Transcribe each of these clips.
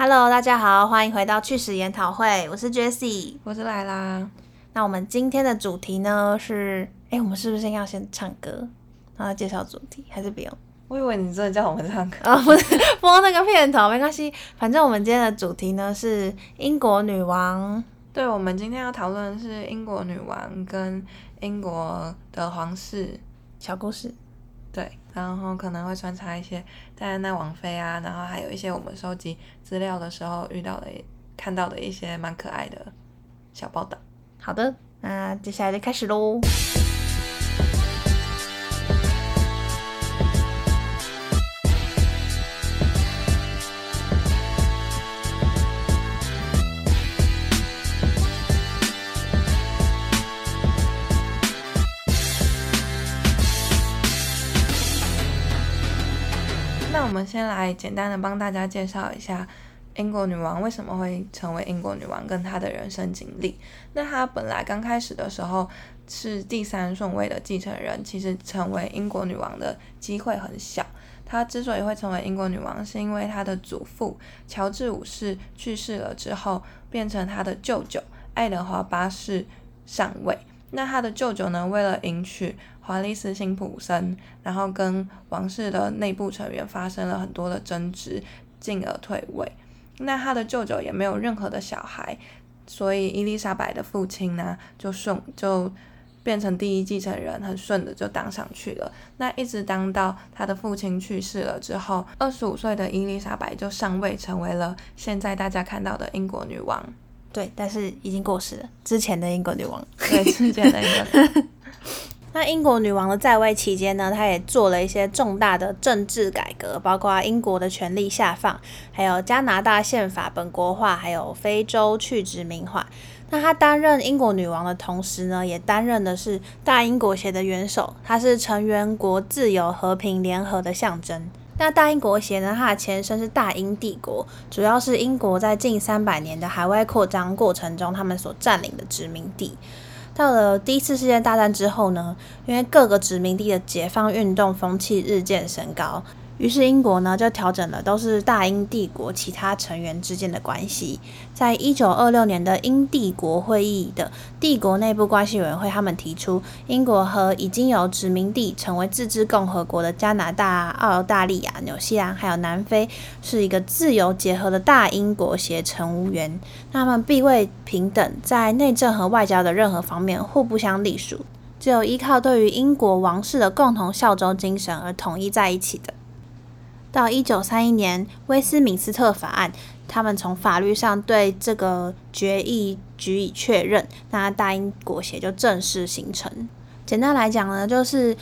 Hello，大家好，欢迎回到趣史研讨会，我是 Jessie，我是莱拉。那我们今天的主题呢是，哎，我们是不是要先唱歌，然后介绍主题，还是不用？我以为你真的叫我们唱歌啊，不是播那个片头，没关系，反正我们今天的主题呢是英国女王。对，我们今天要讨论的是英国女王跟英国的皇室小故事。然后可能会穿插一些戴安娜王妃啊，然后还有一些我们收集资料的时候遇到的、看到的一些蛮可爱的小报道。好的，那接下来就开始喽。那我们先来简单的帮大家介绍一下英国女王为什么会成为英国女王，跟她的人生经历。那她本来刚开始的时候是第三顺位的继承人，其实成为英国女王的机会很小。她之所以会成为英国女王，是因为她的祖父乔治五世去世了之后，变成她的舅舅爱德华八世上位。那他的舅舅呢，为了迎娶华丽斯辛普森，然后跟王室的内部成员发生了很多的争执，进而退位。那他的舅舅也没有任何的小孩，所以伊丽莎白的父亲呢，就顺就变成第一继承人，很顺的就当上去了。那一直当到他的父亲去世了之后，二十五岁的伊丽莎白就上位，成为了现在大家看到的英国女王。对，但是已经过世了。之前的英国女王，对，之前的英国。那英国女王的在位期间呢，她也做了一些重大的政治改革，包括英国的权力下放，还有加拿大宪法本国化，还有非洲去殖民化。那她担任英国女王的同时呢，也担任的是大英国协的元首，她是成员国自由、和平、联合的象征。那大英国协呢？它的前身是大英帝国，主要是英国在近三百年的海外扩张过程中，他们所占领的殖民地。到了第一次世界大战之后呢，因为各个殖民地的解放运动风气日渐升高。于是英国呢就调整了，都是大英帝国其他成员之间的关系。在一九二六年的英帝国会议的帝国内部关系委员会，他们提出，英国和已经有殖民地成为自治共和国的加拿大、澳大利亚、纽西兰还有南非，是一个自由结合的大英国协成员。他们地位平等，在内政和外交的任何方面互不相隶属，只有依靠对于英国王室的共同效忠精神而统一在一起的。到一九三一年威斯敏斯特法案，他们从法律上对这个决议予以确认，那大英国协就正式形成。简单来讲呢，就是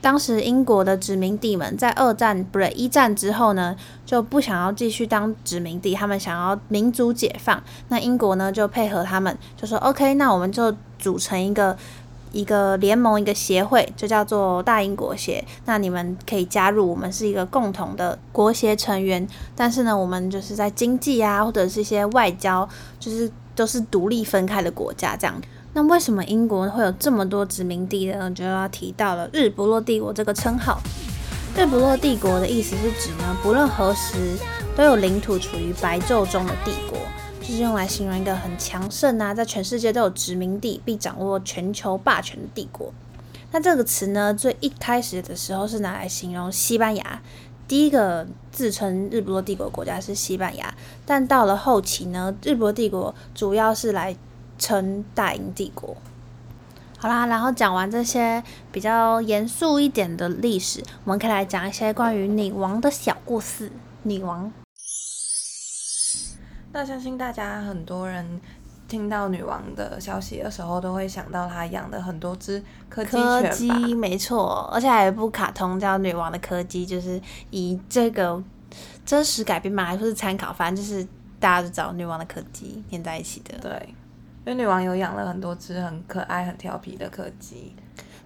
当时英国的殖民地们在二战不对一战之后呢，就不想要继续当殖民地，他们想要民族解放。那英国呢就配合他们，就说 OK，那我们就组成一个。一个联盟，一个协会，就叫做大英国协。那你们可以加入，我们是一个共同的国协成员。但是呢，我们就是在经济啊，或者是一些外交，就是都是独立分开的国家这样。那为什么英国会有这么多殖民地呢？就要提到了日不落帝国这个称号。日不落帝国的意思是指呢，不论何时都有领土处于白昼中的帝国。就是用来形容一个很强盛啊，在全世界都有殖民地并掌握全球霸权的帝国。那这个词呢，最一开始的时候是拿来形容西班牙，第一个自称日不落帝国国家是西班牙。但到了后期呢，日不落帝国主要是来称大英帝国。好啦，然后讲完这些比较严肃一点的历史，我们可以来讲一些关于女王的小故事。女王。那相信大家很多人听到女王的消息的时候，都会想到她养的很多只柯基犬吧？没错，而且还有一部卡通叫《女王的柯基》，就是以这个真实改编嘛，还是参考，反正就是大家都找女王的柯基连在一起的。对，因为女王有养了很多只很可爱、很调皮的柯基。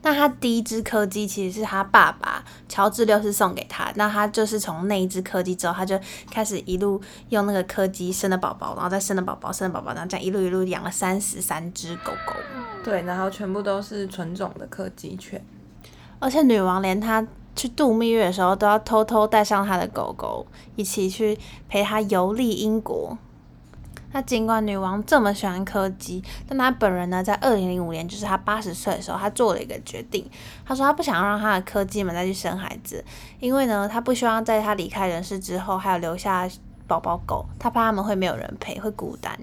那他第一只柯基其实是他爸爸乔治六世送给他，那他就是从那一只柯基之后，他就开始一路用那个柯基生的宝宝，然后再生的宝宝，生的宝宝，然后这样一路一路养了三十三只狗狗。对，然后全部都是纯种的柯基犬。而且女王连她去度蜜月的时候，都要偷偷带上她的狗狗，一起去陪她游历英国。那尽管女王这么喜欢柯基，但她本人呢，在二零零五年，就是她八十岁的时候，她做了一个决定。她说她不想让她的柯基们再去生孩子，因为呢，她不希望在她离开人世之后，还有留下宝宝狗，她怕他们会没有人陪，会孤单。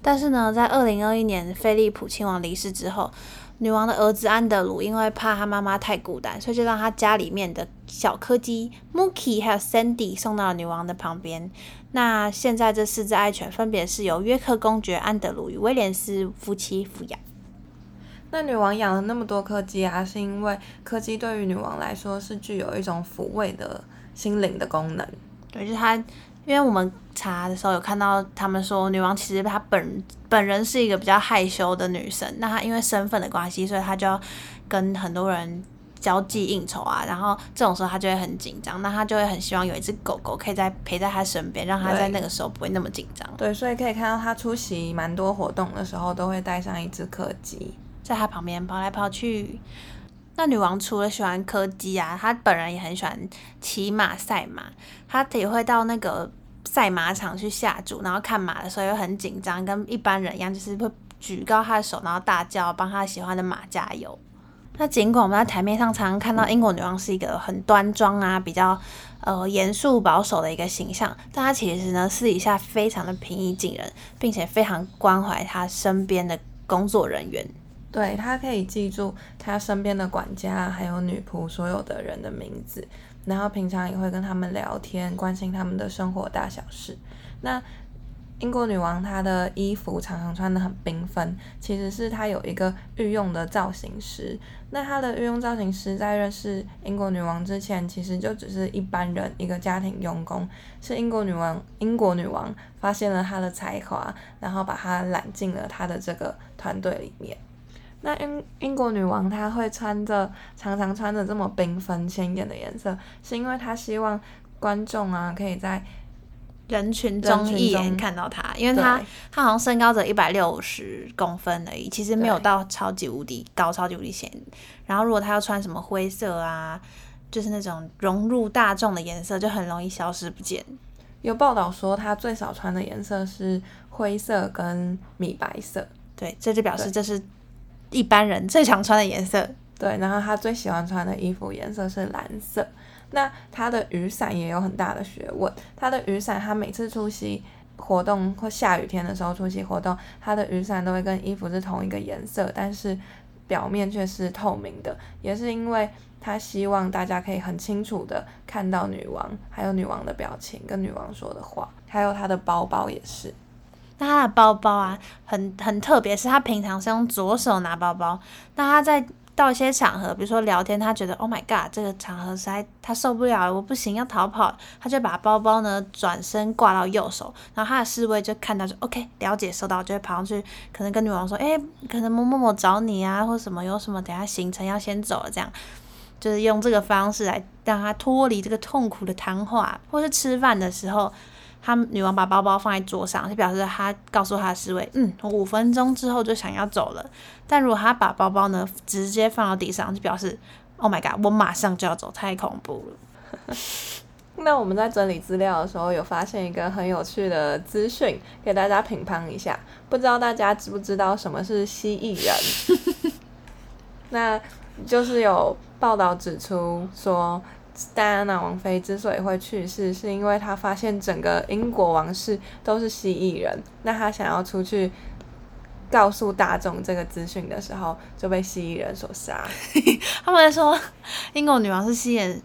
但是呢，在二零二一年菲利普亲王离世之后，女王的儿子安德鲁因为怕他妈妈太孤单，所以就让他家里面的小柯基 Mookie 还有 Sandy 送到了女王的旁边。那现在这四只爱犬分别是由约克公爵安德鲁与威廉斯夫妻抚养。那女王养了那么多柯基啊，是因为柯基对于女王来说是具有一种抚慰的心灵的功能。对，就是它，因为我们查的时候有看到他们说，女王其实她本本人是一个比较害羞的女生，那她因为身份的关系，所以她就要跟很多人。交际应酬啊，然后这种时候他就会很紧张，那他就会很希望有一只狗狗可以在陪在他身边，让他在那个时候不会那么紧张。对，所以可以看到他出席蛮多活动的时候，都会带上一只柯基，在他旁边跑来跑去。那女王除了喜欢柯基啊，她本人也很喜欢骑马赛马，她也会到那个赛马场去下注，然后看马的时候又很紧张，跟一般人一样，就是会举高他的手，然后大叫，帮他喜欢的马加油。那尽管我们在台面上常常看到英国女王是一个很端庄啊、比较呃严肃保守的一个形象，但她其实呢私底下非常的平易近人，并且非常关怀她身边的工作人员。对她可以记住她身边的管家还有女仆所有的人的名字，然后平常也会跟他们聊天，关心他们的生活大小事。那英国女王她的衣服常常穿的很缤纷，其实是她有一个御用的造型师。那她的御用造型师在认识英国女王之前，其实就只是一般人，一个家庭佣工。是英国女王，英国女王发现了她的才华，然后把她揽进了她的这个团队里面。那英英国女王她会穿着常常穿着这么缤纷鲜艳的颜色，是因为她希望观众啊可以在。人群中一眼看到他，因为他他好像身高只一百六十公分而已，其实没有到超级无敌高、超级无敌显。然后如果他要穿什么灰色啊，就是那种融入大众的颜色，就很容易消失不见。有报道说他最少穿的颜色是灰色跟米白色，对，这就表示这是一般人最常穿的颜色。对，然后他最喜欢穿的衣服颜色是蓝色。那他的雨伞也有很大的学问。他的雨伞，他每次出席活动或下雨天的时候出席活动，他的雨伞都会跟衣服是同一个颜色，但是表面却是透明的。也是因为他希望大家可以很清楚的看到女王，还有女王的表情跟女王说的话，还有他的包包也是。那他的包包啊，很很特别，是他平常是用左手拿包包，那他在。到一些场合，比如说聊天，他觉得 Oh my God，这个场合实在他受不了，我不行，要逃跑，他就把包包呢转身挂到右手，然后他的侍卫就看到就 OK，了解收到，就会跑上去，可能跟女王说，哎，可能某某某找你啊，或什么有什么，等下行程要先走了，这样，就是用这个方式来让他脱离这个痛苦的谈话，或是吃饭的时候。他女王把包包放在桌上，就表示他告诉他的侍卫，嗯，我五分钟之后就想要走了。但如果他把包包呢直接放到地上，就表示，Oh my god，我马上就要走，太恐怖了。那我们在整理资料的时候，有发现一个很有趣的资讯，给大家评判一下。不知道大家知不知道什么是蜥蜴人？那就是有报道指出说。戴安娜王妃之所以会去世，是因为她发现整个英国王室都是蜥蜴人。那她想要出去告诉大众这个资讯的时候，就被蜥蜴人所杀。他们说英国女王是蜥蜴人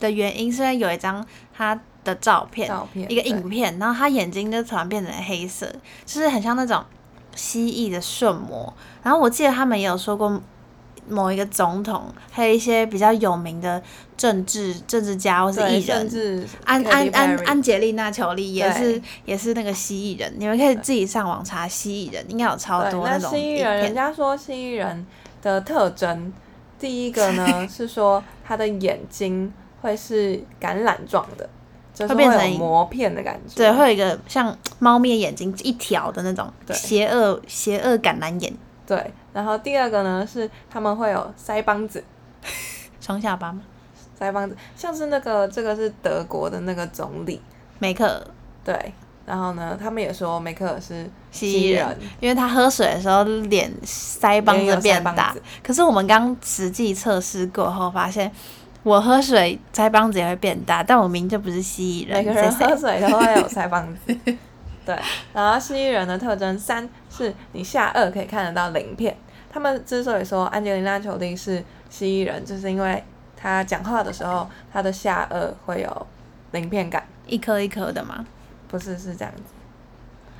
的原因，是因为有一张她的照片，一个影片，然后她眼睛就突然变成黑色，就是很像那种蜥蜴的瞬魔。然后我记得他们也有说过。某一个总统，还有一些比较有名的政治政治家或是艺人，安安安安吉丽娜裘丽也是也是那个蜥蜴人，你们可以自己上网查蜥蜴人，应该有超多那种蜥蜴人，人家说蜥蜴人的特征，第一个呢是说他的眼睛会是橄榄状的，就是会成膜片的感觉，对，会有一个像猫咪的眼睛一条的那种邪恶邪恶橄榄眼。对，然后第二个呢是他们会有腮帮子，双下巴吗？腮帮子，像是那个这个是德国的那个总理，梅克尔。对，然后呢，他们也说梅克尔是蜥蜴人。人，因为他喝水的时候脸腮帮子变大，可是我们刚实际测试过后发现，我喝水腮帮子也会变大，但我明明就不是蜥蜴人，每个人喝水都会有腮帮子。对，然后蜥蜴人的特征三是你下颚可以看得到鳞片。他们之所以说安吉丽娜·裘丽是蜥蜴人，就是因为她讲话的时候，她的下颚会有鳞片感，一颗一颗的嘛。不是是这样子。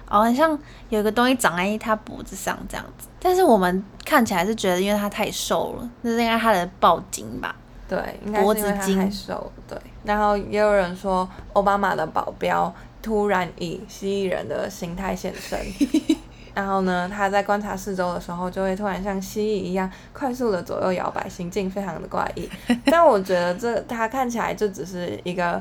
哦，很像有一个东西长在他脖子上这样子，但是我们看起来是觉得，因为他太瘦了，那是应该他的抱筋吧？对，应该脖子是太瘦了。对，然后也有人说奥巴马的保镖突然以蜥蜴人的形态现身，然后呢，他在观察四周的时候，就会突然像蜥蜴一样快速的左右摇摆，行径非常的怪异。但我觉得这他看起来就只是一个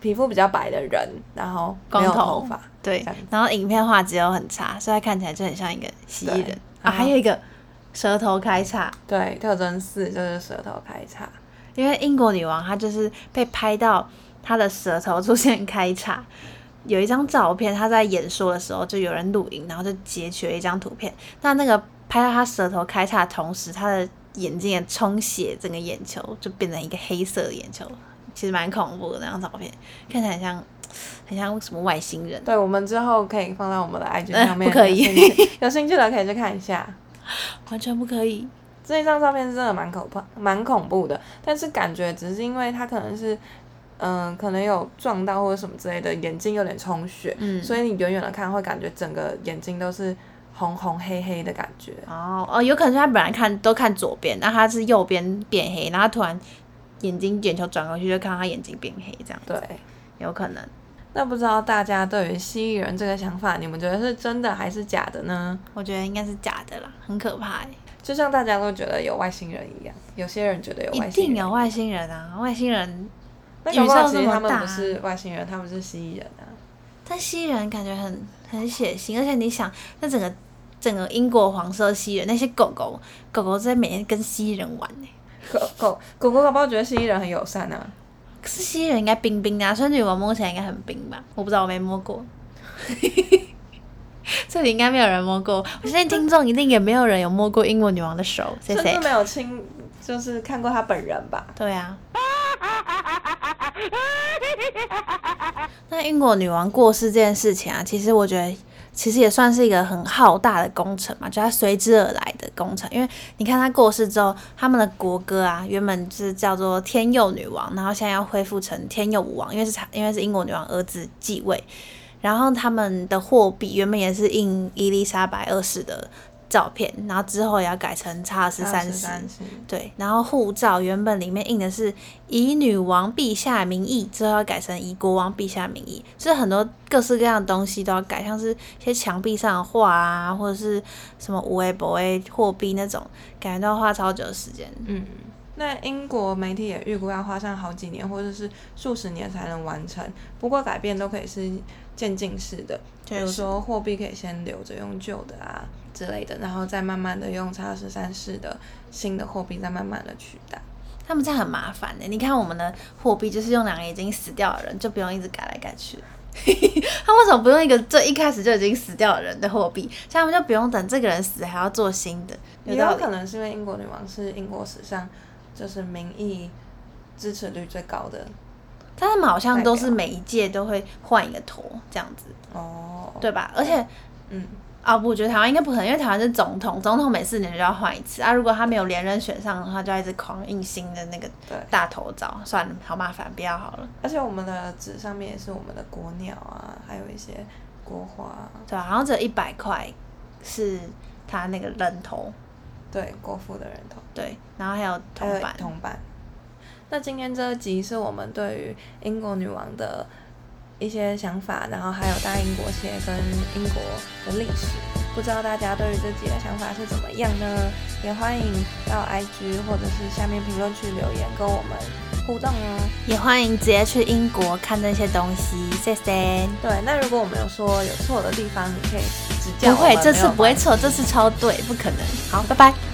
皮肤比较白的人，然后没有光头头发。对然后影片画质又很差，所以他看起来就很像一个蜥蜴人啊。还有一个舌头开叉，对，特征四就是舌头开叉。因为英国女王她就是被拍到她的舌头出现开叉。有一张照片，他在演说的时候，就有人录影，然后就截取了一张图片。那那个拍到他舌头开叉的同时，他的眼睛也充血，整个眼球就变成一个黑色的眼球，其实蛮恐怖的那张照片，看起来很像 很像什么外星人。对，我们之后可以放在我们的 IG 呃上面，不可以有兴趣有兴趣的可以去看一下。完全不可以。这一张照片是真的蛮可怕、蛮恐怖的，但是感觉只是因为他可能是，嗯、可能有撞到或者什么之类的，眼睛有点充血，嗯所以你远远的看会感觉整个眼睛都是红红黑黑的感觉。哦哦，有可能是他本来看都看左边，那他是右边变黑，然后突然眼睛眼球转过去，就看到他眼睛变黑，这样对，有可能。那不知道大家对于蜥蜴人这个想法，你们觉得是真的还是假的呢？我觉得应该是假的啦，很可怕欸就像大家都觉得有外星人一样，有些人觉得有外星人一，定有外星人啊！外星人，那宙这么大不是外星人，他们是蜥蜴人啊。但蜥蜴人感觉很很血腥，而且你想，那整个整个英国黄色蜥蜴人，那些狗狗狗狗在每天跟蜥蜴人玩呢、狗狗狗狗搞不好觉得蜥蜴人很友善啊。可是蜥蜴人应该冰冰的、啊，所以女王摸起来应该很冰吧？我不知道，我没摸过。这里应该没有人摸过，我相信听众一定也没有人有摸过英国女王的手，谢谢。没有亲，就是看过她本人吧。对啊。那英国女王过世这件事情啊，其实我觉得其实也算是一个很浩大的工程嘛，就它随之而来的工程。因为你看她过世之后，他们的国歌啊，原本是叫做天佑女王，然后现在要恢复成天佑武王，因为是因为是英国女王儿子继位。然后他们的货币原本也是印伊丽莎白二世的照片，然后之后也要改成查尔斯三世。三世，对，然后护照原本里面印的是以女王陛下名义，之后要改成以国王陛下名义，所以很多各式各样的东西都要改，像是一些墙壁上的画啊，或者是什么五 A 博 A 货币那种，感觉都要花超久的时间。嗯。那英国媒体也预估要花上好几年或者是数十年才能完成，不过改变都可以是渐进式的，比如说货币可以先留着用旧的啊之类的，然后再慢慢的用叉十三式的新的货币再慢慢的取代。他们这样很麻烦的、你看我们的货币就是用两个已经死掉的人，就不用一直改来改去。他为什么不用一个最一开始就已经死掉的人的货币？这样他们就不用等这个人死还要做新的。也有可能是因为英国女王是英国史上就是民意支持率最高的但他们好像都是每一届都会换一个头这样子，哦，对吧？而且嗯，啊，不我觉得台湾应该不可能，因为台湾是总统，总统每四年就要换一次。啊。如果他没有连任选上的话，就要一直狂印新的那个，大头照，算了，好麻烦，不要好了，而且我们的纸上面也是我们的国鸟啊，还有一些国花啊，对吧、好像只有一百块是他那个人头，对，国父的人头。对，然后还有铜板，铜板。那今天这集是我们对于英国女王的一些想法，然后还有大英国协跟英国的历史。不知道大家对于这集的想法是怎么样呢？也欢迎到 IG 或者是下面评论区留言跟我们互动哦。也欢迎直接去英国看那些东西，谢谢。对，那如果我们有说有错的地方，你可以指教不会，这次不会错，这次超对，不可能。好，拜拜。